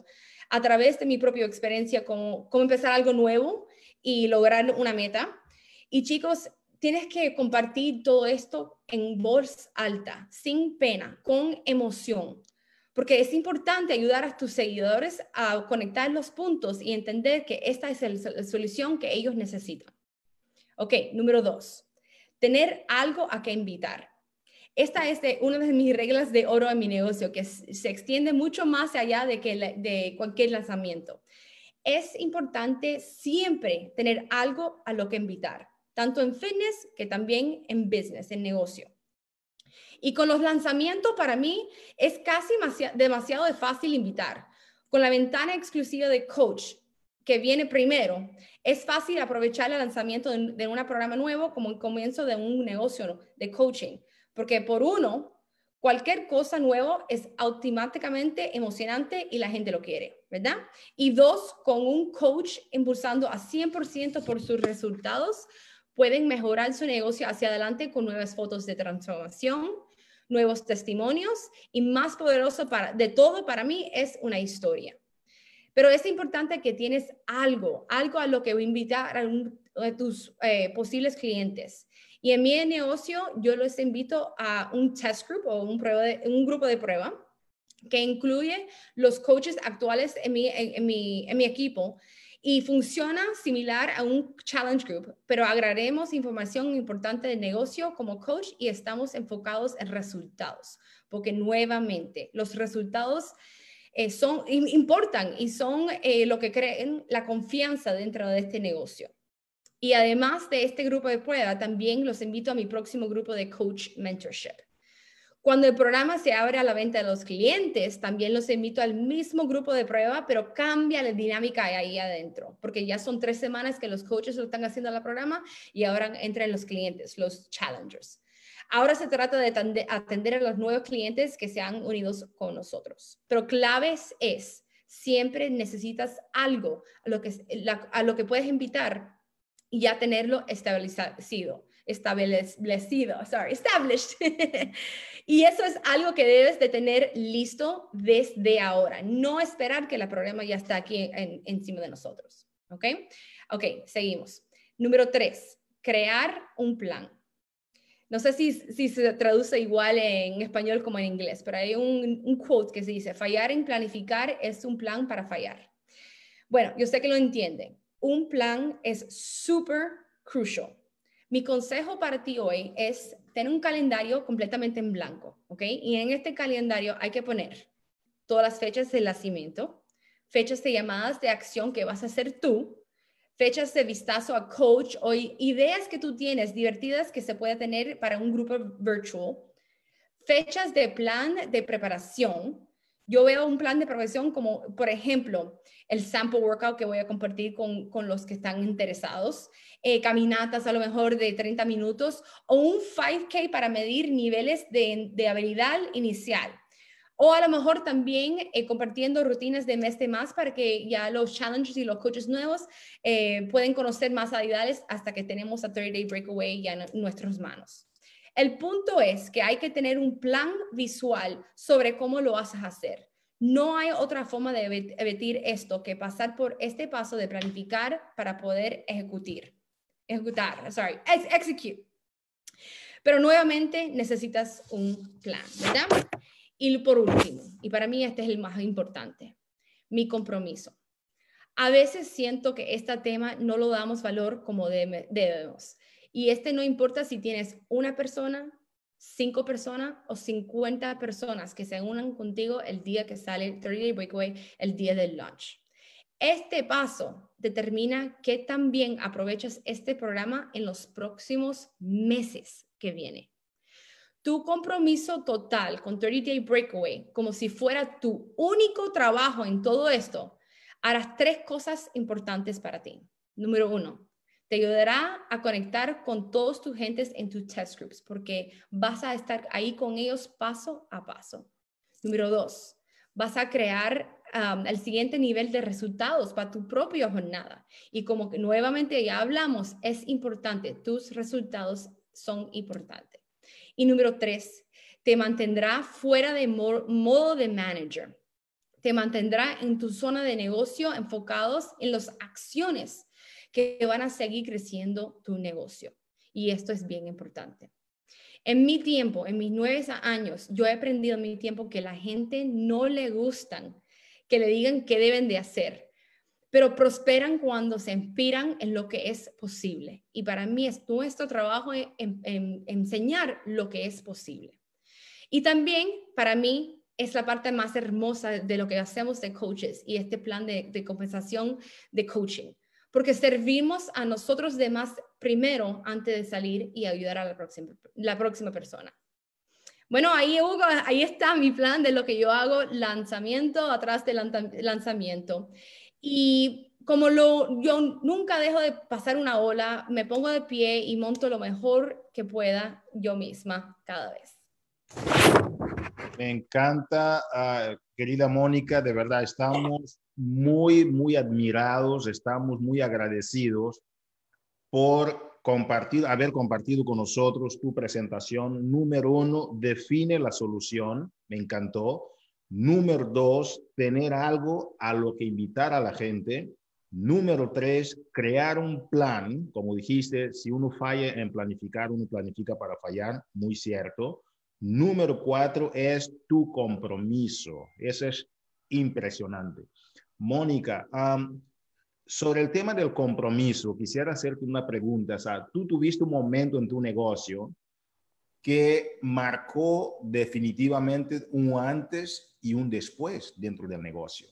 a través de mi propia experiencia con cómo empezar algo nuevo y lograr una meta. Y chicos, tienes que compartir todo esto en voz alta, sin pena, con emoción, porque es importante ayudar a tus seguidores a conectar los puntos y entender que esta es la solución que ellos necesitan. Ok, número dos, tener algo a que invitar. Esta es una de mis reglas de oro en mi negocio, que se extiende mucho más allá de, que, de cualquier lanzamiento. Es importante siempre tener algo a lo que invitar, tanto en fitness que también en business, en negocio. Y con los lanzamientos, para mí, es casi demasiado fácil invitar. Con la ventana exclusiva de coach que viene primero, es fácil aprovechar el lanzamiento de, de un programa nuevo como el comienzo de un negocio de coaching porque por uno, cualquier cosa nueva es automáticamente emocionante y la gente lo quiere, ¿verdad? Y dos, con un coach impulsando a 100% por sus resultados, pueden mejorar su negocio hacia adelante con nuevas fotos de transformación, nuevos testimonios y más poderoso para, de todo para mí es una historia. Pero es importante que tienes algo, algo a lo que invitar a, tus eh, posibles clientes. Y en mi negocio yo les invito a un test group o un, grupo de prueba que incluye los coaches actuales en mi equipo y funciona similar a un challenge group, pero agregaremos información importante del negocio como coach y estamos enfocados en resultados, porque nuevamente los resultados eh, son, importan y son eh, lo que creen la confianza dentro de este negocio. Y además de este grupo de prueba, también los invito a mi próximo grupo de Coach Mentorship. Cuando el programa se abre a la venta de los clientes, también los invito al mismo grupo de prueba, pero cambia la dinámica ahí adentro, porque ya son tres semanas que los coaches lo están haciendo al programa y ahora entran los clientes, los challengers. Ahora se trata de atender a los nuevos clientes que se han unido con nosotros. Pero claves es, siempre necesitas algo a lo que puedes invitar y ya tenerlo establecido, establecido, sorry, established. y eso es algo que debes de tener listo desde ahora, no esperar que el programa ya está aquí encima de nosotros, ¿ok? Ok, seguimos. Número tres, crear un plan. No sé si, si, se traduce igual en español como en inglés, pero hay un, un quote que se dice, fallar en planificar es un plan para fallar. Bueno, yo sé que lo entienden un plan es súper crucial. Mi consejo para ti hoy es tener un calendario completamente en blanco, ¿ok? Y en este calendario hay que poner todas las fechas de nacimiento, fechas de llamadas de acción que vas a hacer tú, fechas de vistazo a coach o ideas que tú tienes divertidas que se puede tener para un grupo virtual, fechas de plan de preparación, yo veo un plan de profesión como, por ejemplo, el sample workout que voy a compartir con, con los que están interesados, eh, caminatas a lo mejor de 30 minutos o un 5K para medir niveles de, de habilidad inicial. O a lo mejor también eh, compartiendo rutinas de mes de más para que ya los challenges y los coaches nuevos eh, pueden conocer más habilidades hasta que tenemos a 30 Day Breakaway ya en nuestras manos. El punto es que hay que tener un plan visual sobre cómo lo vas a hacer. No hay otra forma de evitar esto que pasar por este paso de planificar para poder ejecutar. Ejecutar, sorry, execute. Pero nuevamente necesitas un plan, ¿verdad? Y por último, y para mí este es el más importante, mi compromiso. A veces siento que este tema no lo damos valor como debemos. Y este no importa si tienes una persona, cinco personas o 50 personas que se unan contigo el día que sale el 30 Day Breakaway, el día del launch. Este paso determina que también aprovechas este programa en los próximos meses que viene. Tu compromiso total con 30 Day Breakaway, como si fuera tu único trabajo en todo esto, harás tres cosas importantes para ti. Número uno, te ayudará a conectar con todos tus gentes en tus test groups porque vas a estar ahí con ellos paso a paso. Número dos, vas a crear el siguiente nivel de resultados para tu propia jornada. Y como que nuevamente ya hablamos, es importante, tus resultados son importantes. Y número tres, te mantendrá fuera de modo de manager. Te mantendrá en tu zona de negocio enfocados en las acciones que van a seguir creciendo tu negocio. Y esto es bien importante. En mi tiempo, en mis nueve años, yo he aprendido en mi tiempo que la gente no le gustan que le digan qué deben de hacer, pero prosperan cuando se inspiran en lo que es posible. Y para mí es nuestro trabajo en, enseñar lo que es posible. Y también para mí es la parte más hermosa de lo que hacemos de coaches y este plan de, de compensación de coaching, porque servimos a nosotros demás primero antes de salir y ayudar a la próxima, la próxima persona. Bueno, ahí Hugo, ahí está mi plan de lo que yo hago, lanzamiento atrás del lanzamiento. Y como lo, yo nunca dejo de pasar una ola, me pongo de pie y monto lo mejor que pueda yo misma cada vez. Me encanta, ah, querida Mónica, de verdad, estamos muy, muy admirados, estamos muy agradecidos por compartir, haber compartido con nosotros tu presentación. Número uno, define la solución, me encantó. Número dos, tener algo a lo que invitar a la gente. Número tres, crear un plan. Como dijiste, si uno falla en planificar, uno planifica para fallar, muy cierto. Número cuatro es tu compromiso. Eso es impresionante. Mónica, sobre el tema del compromiso, quisiera hacerte una pregunta. O sea, tú tuviste un momento en tu negocio que marcó definitivamente un antes y un después dentro del negocio.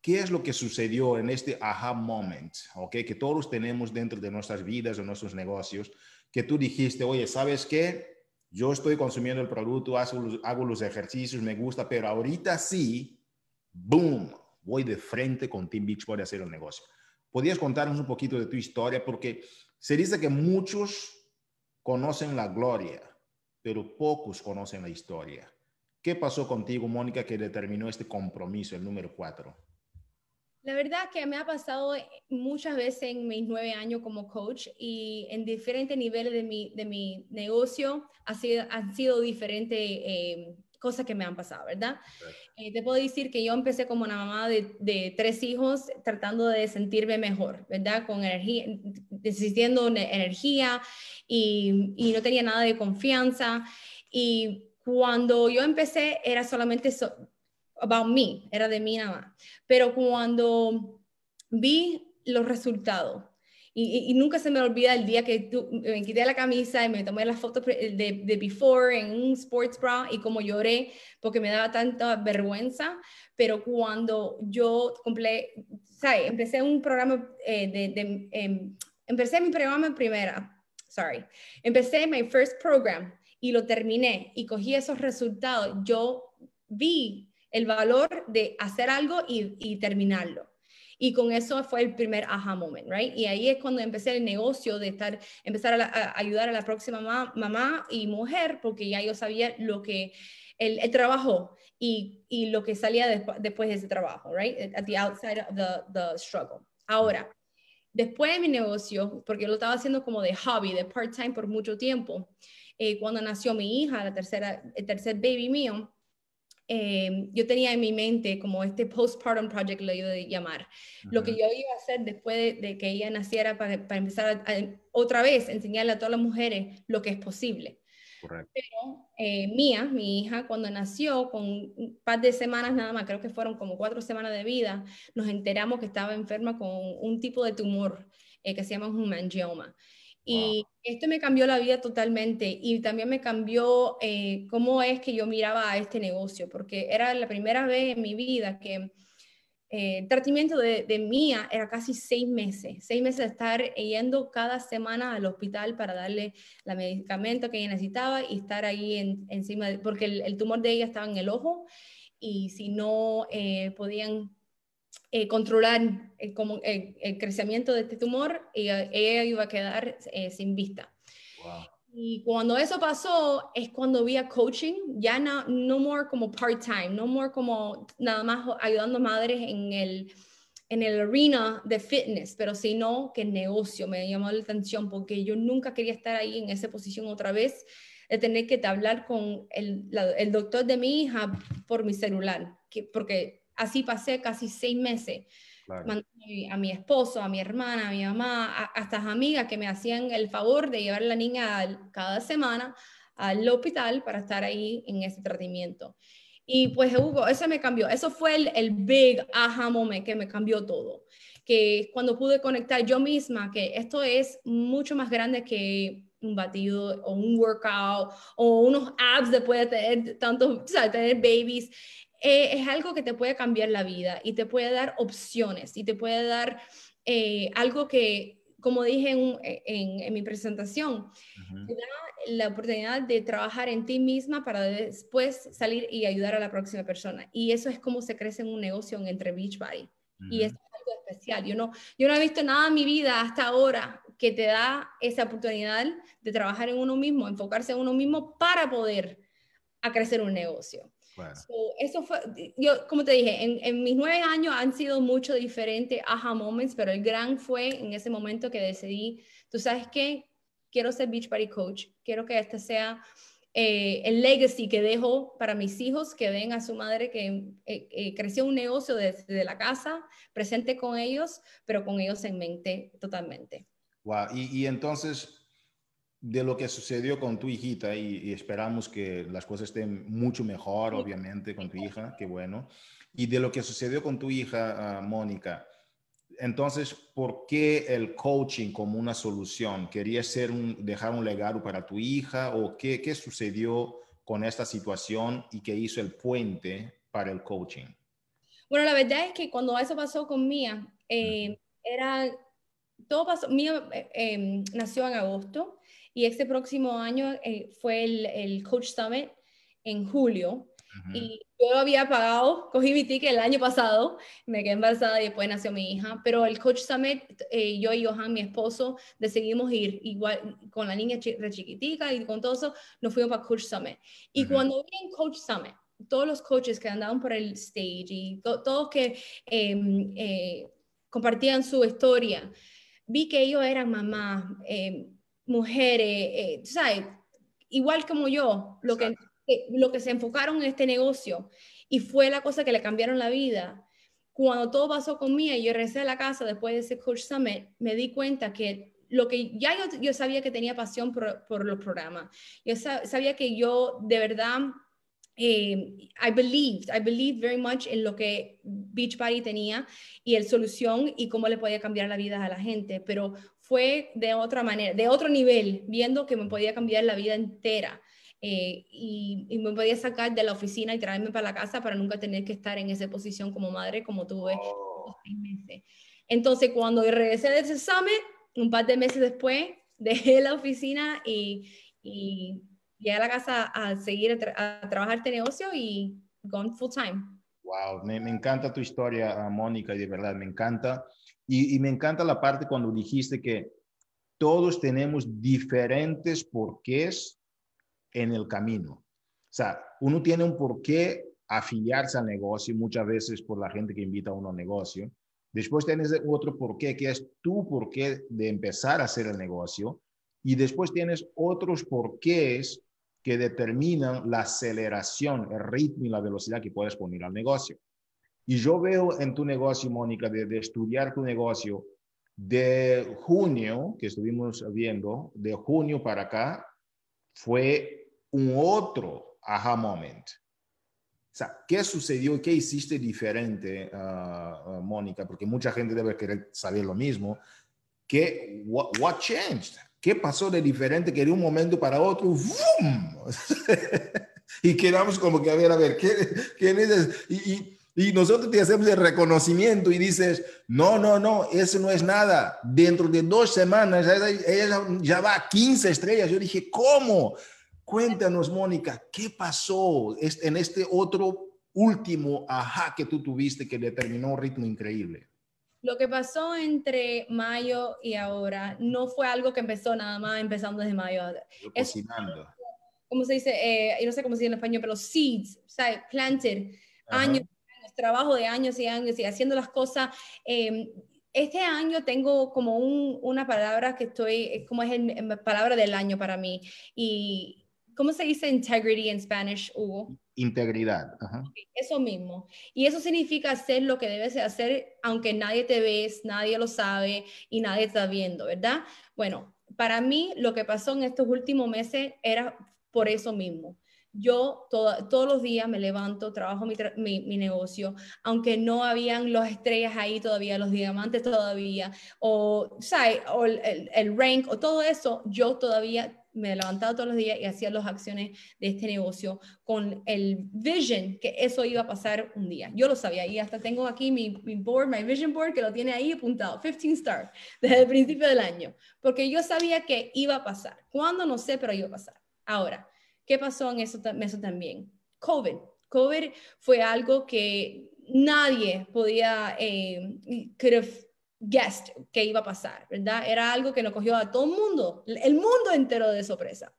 ¿Qué es lo que sucedió en este aha moment, okay, que todos tenemos dentro de nuestras vidas o nuestros negocios, que tú dijiste, oye, ¿sabes qué? Yo estoy consumiendo el producto, hago, hago los ejercicios, me gusta, pero ahorita sí, boom, voy de frente con Team Beach a hacer el negocio. ¿Podrías contarnos un poquito de tu historia? Porque se dice que muchos conocen la gloria, pero pocos conocen la historia. ¿Qué pasó contigo, Mónica, que determinó este compromiso, el número cuatro? La verdad que me ha pasado muchas veces en mis nueve años como coach y en diferentes niveles de mi, de mi negocio ha sido, han sido diferentes eh, cosas que me han pasado, ¿verdad? Eh, te puedo decir que yo empecé como una mamá de, de, tres hijos tratando de sentirme mejor, ¿verdad? Con energía, desistiendo energía y, y, no tenía nada de confianza. Y cuando yo empecé era solamente about me, era de mí nada más. Pero cuando vi los resultados, y, nunca se me olvida el día que me quité la camisa y me tomé la foto de, de, before en un sports bra y como lloré porque me daba tanta vergüenza, pero cuando yo cumplé, ¿sabes? Empecé un programa eh, de, de em, empecé mi programa en primera, sorry, empecé mi first program y lo terminé y cogí esos resultados, yo vi el valor de hacer algo y, y terminarlo. Y con eso fue el primer aha moment, right? Y ahí es cuando empecé el negocio de estar, empezar a, ayudar a la próxima mamá, y mujer, porque ya yo sabía lo que, el, el trabajo y, y, lo que salía después de ese trabajo, right? At the outside of the, the struggle. Ahora, después de mi negocio, porque lo estaba haciendo como de hobby, de part-time por mucho tiempo, eh, cuando nació mi hija, la tercera, el tercer baby mío, eh, yo tenía en mi mente como este postpartum project, lo iba a llamar, lo que yo iba a hacer después de, que ella naciera para, empezar a, otra vez enseñarle a todas las mujeres lo que es posible. Pero eh, Mía, mi hija, cuando nació, con un par de semanas nada más, creo que fueron como cuatro semanas de vida, nos enteramos que estaba enferma con un tipo de tumor eh, que se llama un hemangioma. Y esto me cambió la vida totalmente y también me cambió eh, cómo es que yo miraba a este negocio, porque era la primera vez en mi vida que eh, el tratamiento de, de, mía era casi seis meses, seis meses de estar yendo cada semana al hospital para darle la medicamento que ella necesitaba y estar ahí encima, porque el, tumor de ella estaba en el ojo y si no eh, podían eh, controlar el, como, el, crecimiento de este tumor, y ella iba a quedar eh, sin vista. Y cuando eso pasó, es cuando vi a coaching, ya no, no more como part-time, no more como nada más ayudando a madres en el, en el arena de fitness, pero sino que el negocio me llamó la atención porque yo nunca quería estar ahí en esa posición otra vez, de tener que hablar con el, el doctor de mi hija por mi celular, que, porque así pasé casi seis meses. A mi esposo, a mi hermana, a mi mamá, a, estas amigas que me hacían el favor de llevar a la niña cada semana al hospital para estar ahí en ese tratamiento. Y pues Hugo, eso me cambió, eso fue el, el big aha moment que me cambió todo, que cuando pude conectar yo misma, que esto es mucho más grande que un batido o un workout o unos abs de tener tantos, o sea, tener babies. Eh, es algo que te puede cambiar la vida y te puede dar opciones y te puede dar eh, algo que, como dije en, mi presentación, te da la oportunidad de trabajar en ti misma para después salir y ayudar a la próxima persona. Y eso es como se crece en un negocio entre Beachbody. Y es algo especial. Yo no, yo no he visto nada en mi vida hasta ahora que te da esa oportunidad de trabajar en uno mismo, enfocarse en uno mismo para poder a crecer un negocio eso fue, yo como te dije, en, en, mis nueve años han sido mucho diferentes aha moments, pero el gran fue en ese momento que decidí, tú sabes qué, quiero ser Beach Party Coach, quiero que este sea eh, el legacy que dejo para mis hijos, que ven a su madre que eh, eh, creció un negocio desde la casa, presente con ellos, pero con ellos en mente totalmente. Wow, y, y entonces de lo que sucedió con tu hijita y, esperamos que las cosas estén mucho mejor, obviamente, con tu hija, qué bueno. Y de lo que sucedió con tu hija, ah, Mónica, entonces, ¿por qué el coaching como una solución? ¿Querías ser un, dejar un legado para tu hija o qué, qué sucedió con esta situación y qué hizo el puente para el coaching? Bueno, la verdad es que cuando eso pasó con Mía, eh, era, todo pasó, Mía eh, em, nació en agosto y este próximo año eh, fue el, el, Coach Summit en julio. Y yo había pagado, cogí mi ticket el año pasado, me quedé embarazada y después nació mi hija, pero el Coach Summit, eh, yo y Johan, mi esposo, decidimos ir igual con la niña re chiquitica y con todo eso, nos fuimos para Coach Summit. Y cuando vi en Coach Summit, todos los coaches que andaban por el stage y todos que em, eh, compartían su historia, vi que ellos eran mamás, em, mujeres, eh, ¿sabes? Igual como yo, lo que, lo que se enfocaron en este negocio y fue la cosa que le cambiaron la vida. Cuando todo pasó conmigo y yo regresé a la casa después de ese Coach Summit, me di cuenta que lo que ya yo, yo sabía que tenía pasión por, por los programas. Yo sabía que yo de verdad eh, I believed, I believed very much en lo que Beachbody tenía y el solución y cómo le podía cambiar la vida a la gente, pero fue de otra manera, de otro nivel, viendo que me podía cambiar la vida entera. Eh, y, me podía sacar de la oficina y traerme para la casa para nunca tener que estar en esa posición como madre como tuve oh. seis meses. Entonces, cuando regresé de ese examen, un par de meses después, dejé la oficina y, y llegué a la casa a seguir a, trabajar este negocio y gone full time. Wow, me, me encanta tu historia, Mónica, de verdad, me encanta. Y, me encanta la parte cuando dijiste que todos tenemos diferentes porqués en el camino. O sea, uno tiene un porqué afiliarse al negocio, muchas veces por la gente que invita a uno al negocio. Después tienes otro porqué, que es tu porqué de empezar a hacer el negocio. Y después tienes otros porqués que determinan la aceleración, el ritmo y la velocidad que puedes poner al negocio. Y yo veo en tu negocio, Mónica, de, estudiar tu negocio, de junio, que estuvimos viendo, de junio para acá, fue un otro aha moment. O sea, ¿qué sucedió? ¿Qué hiciste diferente, ah, ah, Mónica? Porque mucha gente debe querer saber lo mismo. ¿Qué, what, changed? ¿Qué pasó de diferente que de un momento para otro, ¡vum! y quedamos como que, a ver, a ver, ¿qué, qué? Y, y y nosotros te hacemos el reconocimiento y dices, no, no, no, eso no es nada. Dentro de dos semanas ella ya va a 15 estrellas. Yo dije, ¿cómo? Cuéntanos, Mónica, ¿qué pasó en este otro último ajá que tú tuviste que determinó un ritmo increíble? Lo que pasó entre mayo y ahora no fue algo que empezó nada más empezando desde mayo. Es, cocinando. ¿Cómo se dice? Eh, yo no sé cómo se dice en español, pero seeds, o sea, planted, años trabajo de años y años y haciendo las cosas. Em, este año tengo como una palabra que estoy, como es la palabra del año para mí. Y, ¿cómo se dice integrity en Spanish, Hugo? Integridad. Eso mismo. Y eso significa hacer lo que debes hacer, aunque nadie te ve, nadie lo sabe y nadie está viendo, ¿verdad? Bueno, para mí lo que pasó en estos últimos meses era por eso mismo yo todos los días me levanto, trabajo mi, negocio, aunque no habían las estrellas ahí todavía, los diamantes todavía, o, o el, el, rank, o todo eso, yo todavía me levantaba todos los días y hacía las acciones de este negocio con el vision que eso iba a pasar un día. Yo lo sabía y hasta tengo aquí mi, mi board, mi vision board, que lo tiene ahí apuntado, 15 stars, desde el principio del año, porque yo sabía que iba a pasar. ¿Cuándo? No sé, pero iba a pasar. Ahora, ¿Qué pasó en eso, eso también? COVID. COVID fue algo que nadie podía, eh, could have guessed que iba a pasar, ¿verdad? Era algo que nos cogió a todo el mundo, el mundo entero de sorpresa.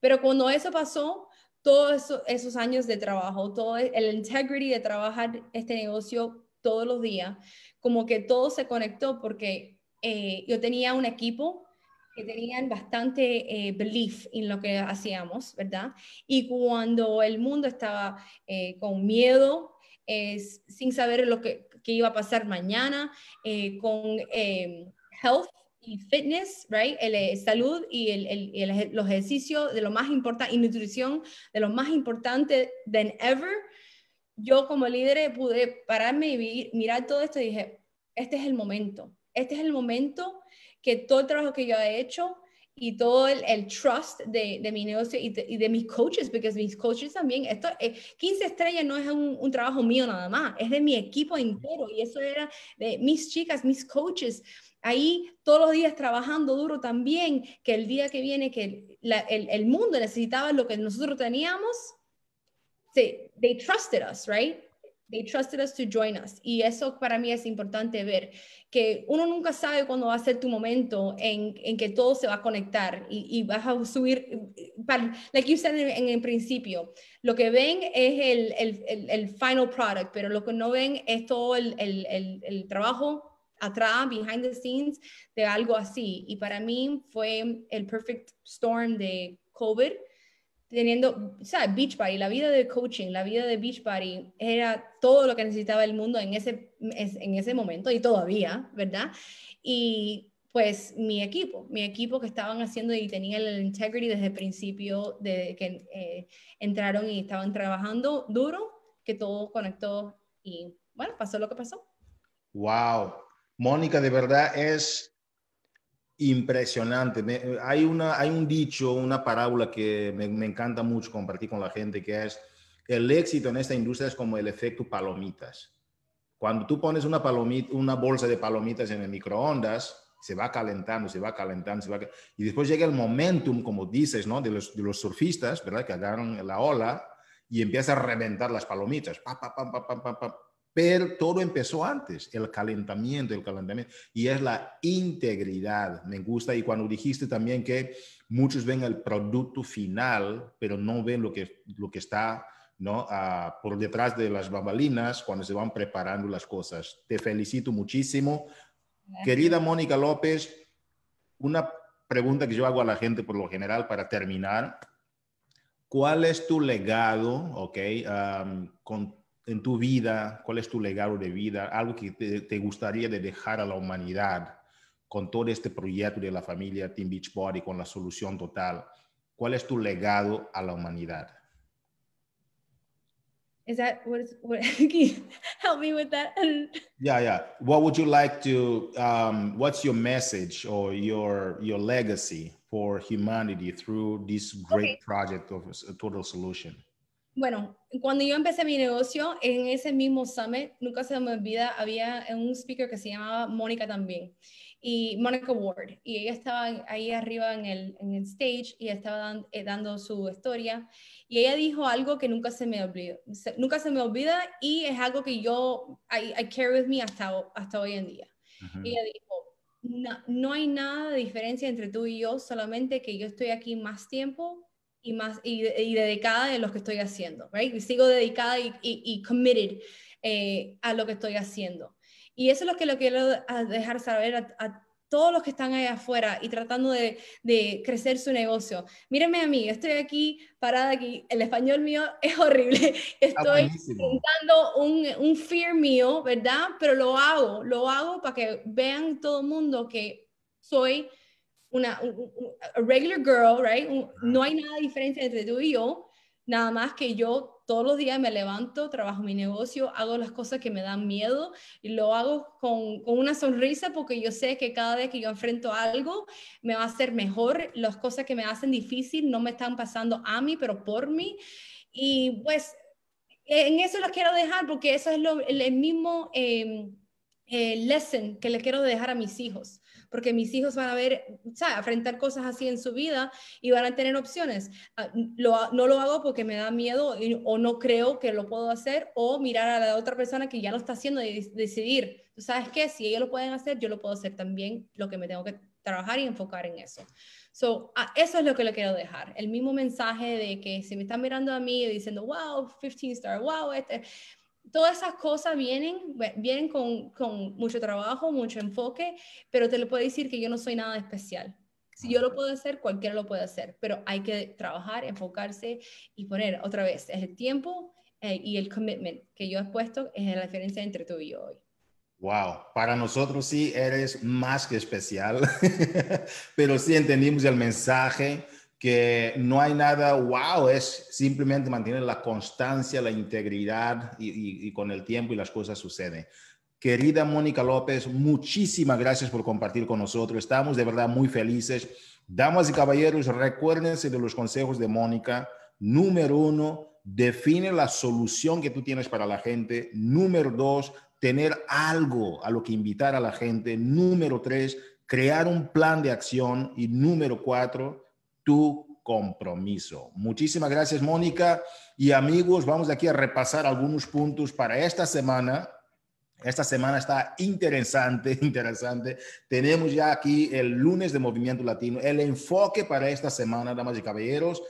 Pero cuando eso pasó, todos esos años de trabajo, todo el integrity de trabajar este negocio todos los días, como que todo se conectó porque eh, yo tenía un equipo que tenían bastante eh, belief en lo que hacíamos, ¿verdad? Y cuando el mundo estaba eh, con miedo, sin saber lo que, iba a pasar mañana, eh, con em, health y fitness, right? El, salud y el, los ejercicios de lo más importante, y nutrición de lo más importante than ever, yo como líder pude pararme y mirar todo esto y dije, este es el momento, este es el momento que todo el trabajo que yo he hecho y todo el, trust de, de, mi negocio y de, mis coaches, porque mis coaches también, esto, 15 eh, estrellas no es un, un, trabajo mío nada más, es de mi equipo entero y eso era de mis chicas, mis coaches, ahí todos los días trabajando duro también, que el día que viene que el, el, mundo necesitaba lo que nosotros teníamos, sí, they trusted us, right? They trusted us to join us. Y eso para mí es importante ver, que uno nunca sabe cuándo va a ser tu momento en, en que todo se va a conectar y, y vas a subir, para, like you said en, el principio, lo que ven es el, el, el, final product, pero lo que no ven es todo el, el trabajo atrás, behind the scenes, de algo así. Y para mí fue el perfect storm de COVID teniendo, ¿sabes? Beachbody, la vida de coaching, la vida de Beachbody era todo lo que necesitaba el mundo en ese, en ese momento y todavía, ¿verdad? Y pues mi equipo, mi equipo que estaban haciendo y tenían el integrity desde el principio, de que eh, entraron y estaban trabajando duro, que todo conectó y bueno, pasó lo que pasó. Wow. Mónica, de verdad es Impresionante. hay, una, hay un dicho, una parábola que me, me, encanta mucho compartir con la gente, que es, el éxito en esta industria es como el efecto palomitas. Cuando tú pones una, palomita, una bolsa de palomitas en el microondas, se va calentando, se va calentando, se va, y después llega el momentum, como dices, ¿no? De los, de los surfistas, ¿verdad? Que agarran la ola y empieza a reventar las palomitas. Pa, pa, pa, pero todo empezó antes, el calentamiento, el calentamiento, y es la integridad. Me gusta, y cuando dijiste también que muchos ven el producto final, pero no ven lo que, lo que está ¿no? Ah, por detrás de las babalinas cuando se van preparando las cosas. Te felicito muchísimo. Querida Mónica López, una pregunta que yo hago a la gente por lo general para terminar. ¿Cuál es tu legado, ok, con en tu vida, cuál es tu legado de vida, algo que te, gustaría de dejar a la humanidad con todo este proyecto de la familia Team Beachbody, con la solución total. ¿Cuál es tu legado a la humanidad? Is that what is what can you help me with that? yeah, yeah. What would you like to um, what's your message or your your legacy for humanity through this great okay. project of a total solution? Bueno, cuando yo empecé mi negocio, en ese mismo summit, nunca se me olvida, había un speaker que se llamaba Mónica también, y Mónica Ward, y ella estaba ahí arriba en el, en el stage y estaba eh, dando su historia, y ella dijo algo que nunca se me olvida, nunca se me olvida, y es algo que yo, I, I carry with me hasta, hasta hoy en día. Y ella dijo, no, no hay nada de diferencia entre tú y yo, solamente que yo estoy aquí más tiempo y, más, y, dedicada en lo que estoy haciendo, right? Y sigo dedicada y, y, committed eh, a lo que estoy haciendo. Y eso es lo que lo quiero dejar saber a, todos los que están ahí afuera y tratando de, de, crecer su negocio. Mírenme a mí, estoy aquí parada aquí, el español mío es horrible, estoy intentando un, un fear mío, ¿verdad? Pero lo hago, lo hago para que vean todo el mundo que soy una regular girl, right? no hay nada diferente entre tú y yo, Nada más que yo todos los días me levanto, trabajo mi negocio, hago las cosas que me dan miedo y lo hago con, con, una sonrisa porque yo sé que cada vez que yo enfrento algo me va a hacer mejor. Las cosas que me hacen difícil no me están pasando a mí, pero por mí. Y pues en eso las quiero dejar porque eso es lo, el, mismo eh, lesson que le quiero dejar a mis hijos porque mis hijos van a ver, ¿sabes? Enfrentar cosas así en su vida y van a tener opciones. Ah, lo, no lo hago porque me da miedo o no creo que lo puedo hacer o mirar a la otra persona que ya lo está haciendo y decidir, ¿tú sabes qué? Si ellos lo pueden hacer, yo lo puedo hacer también, lo que me tengo que trabajar y enfocar en eso. So, ah, eso es lo que le quiero dejar. El mismo mensaje de que si me están mirando a mí y diciendo, wow, 15 star, wow, este, todas esas cosas vienen, vienen con, con, mucho trabajo, mucho enfoque, pero te lo puedo decir que yo no soy nada especial. Si yo lo puedo hacer, cualquiera lo puede hacer, pero hay que trabajar, enfocarse y poner otra vez, es el tiempo eh, y el commitment que yo he puesto, es la diferencia entre tú y yo hoy. Wow, para nosotros sí eres más que especial, pero sí entendimos el mensaje que no hay nada wow, es simplemente mantener la constancia, la integridad y, con el tiempo y las cosas suceden. Querida Mónica López, muchísimas gracias por compartir con nosotros. Estamos de verdad muy felices. Damas y caballeros, recuérdense de los consejos de Mónica. Número uno, define la solución que tú tienes para la gente. Número dos, tener algo a lo que invitar a la gente. Número tres, crear un plan de acción. Y número cuatro, tu compromiso. Muchísimas gracias, Mónica. Y amigos, vamos aquí a repasar algunos puntos para esta semana. Esta semana está interesante, interesante. Tenemos ya aquí el lunes de Movimiento Latino. El enfoque para esta semana, damas y caballeros,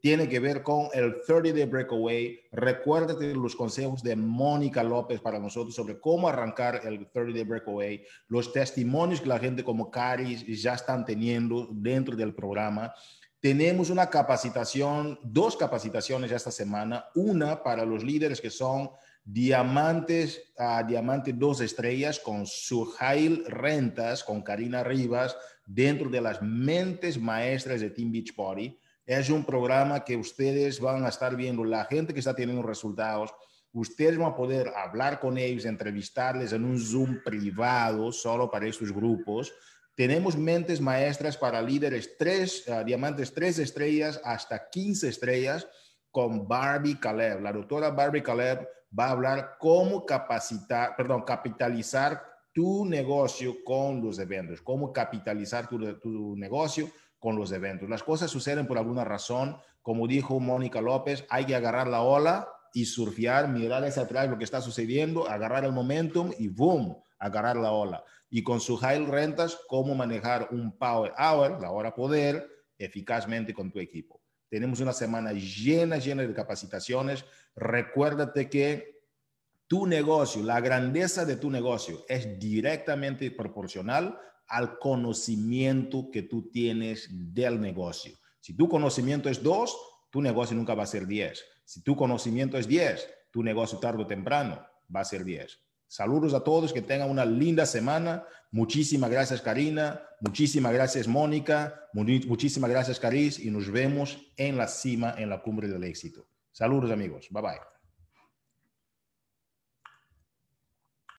tiene que ver con el 30 Day Breakaway. Recuérdate los consejos de Mónica López para nosotros sobre cómo arrancar el 30 Day Breakaway, los testimonios que la gente como Caris ya están teniendo dentro del programa tenemos una capacitación, dos capacitaciones esta semana, una para los líderes que son diamantes, a diamante dos estrellas con Suhail Rentas, con Karina Rivas, dentro de las mentes maestras de Team Beach Party. Es un programa que ustedes van a estar viendo, la gente que está teniendo resultados, ustedes van a poder hablar con ellos, entrevistarles en un Zoom privado solo para estos grupos tenemos mentes maestras para líderes, tres ah, diamantes, tres estrellas hasta 15 estrellas con Barbie Caleb. La doctora Barbie Caleb va a hablar cómo capacitar, perdón, capitalizar tu negocio con los eventos, cómo capitalizar tu, tu negocio con los eventos. Las cosas suceden por alguna razón. Como dijo Mónica López, hay que agarrar la ola y surfear, mirar hacia atrás lo que está sucediendo, agarrar el momentum y boom, agarrar la ola y con su high rentas cómo manejar un power hour, la hora poder, eficazmente con tu equipo. Tenemos una semana llena, llena de capacitaciones. Recuérdate que tu negocio, la grandeza de tu negocio es directamente proporcional al conocimiento que tú tienes del negocio. Si tu conocimiento es 2, tu negocio nunca va a ser 10. Si tu conocimiento es 10, tu negocio tarde o temprano va a ser 10. Saludos a todos, que tengan una linda semana. Muchísimas gracias, Karina. Muchísimas gracias, Mónica. Muchísimas gracias, Caris. Y nos vemos en la cima, en la cumbre del éxito. Saludos, amigos. Bye bye.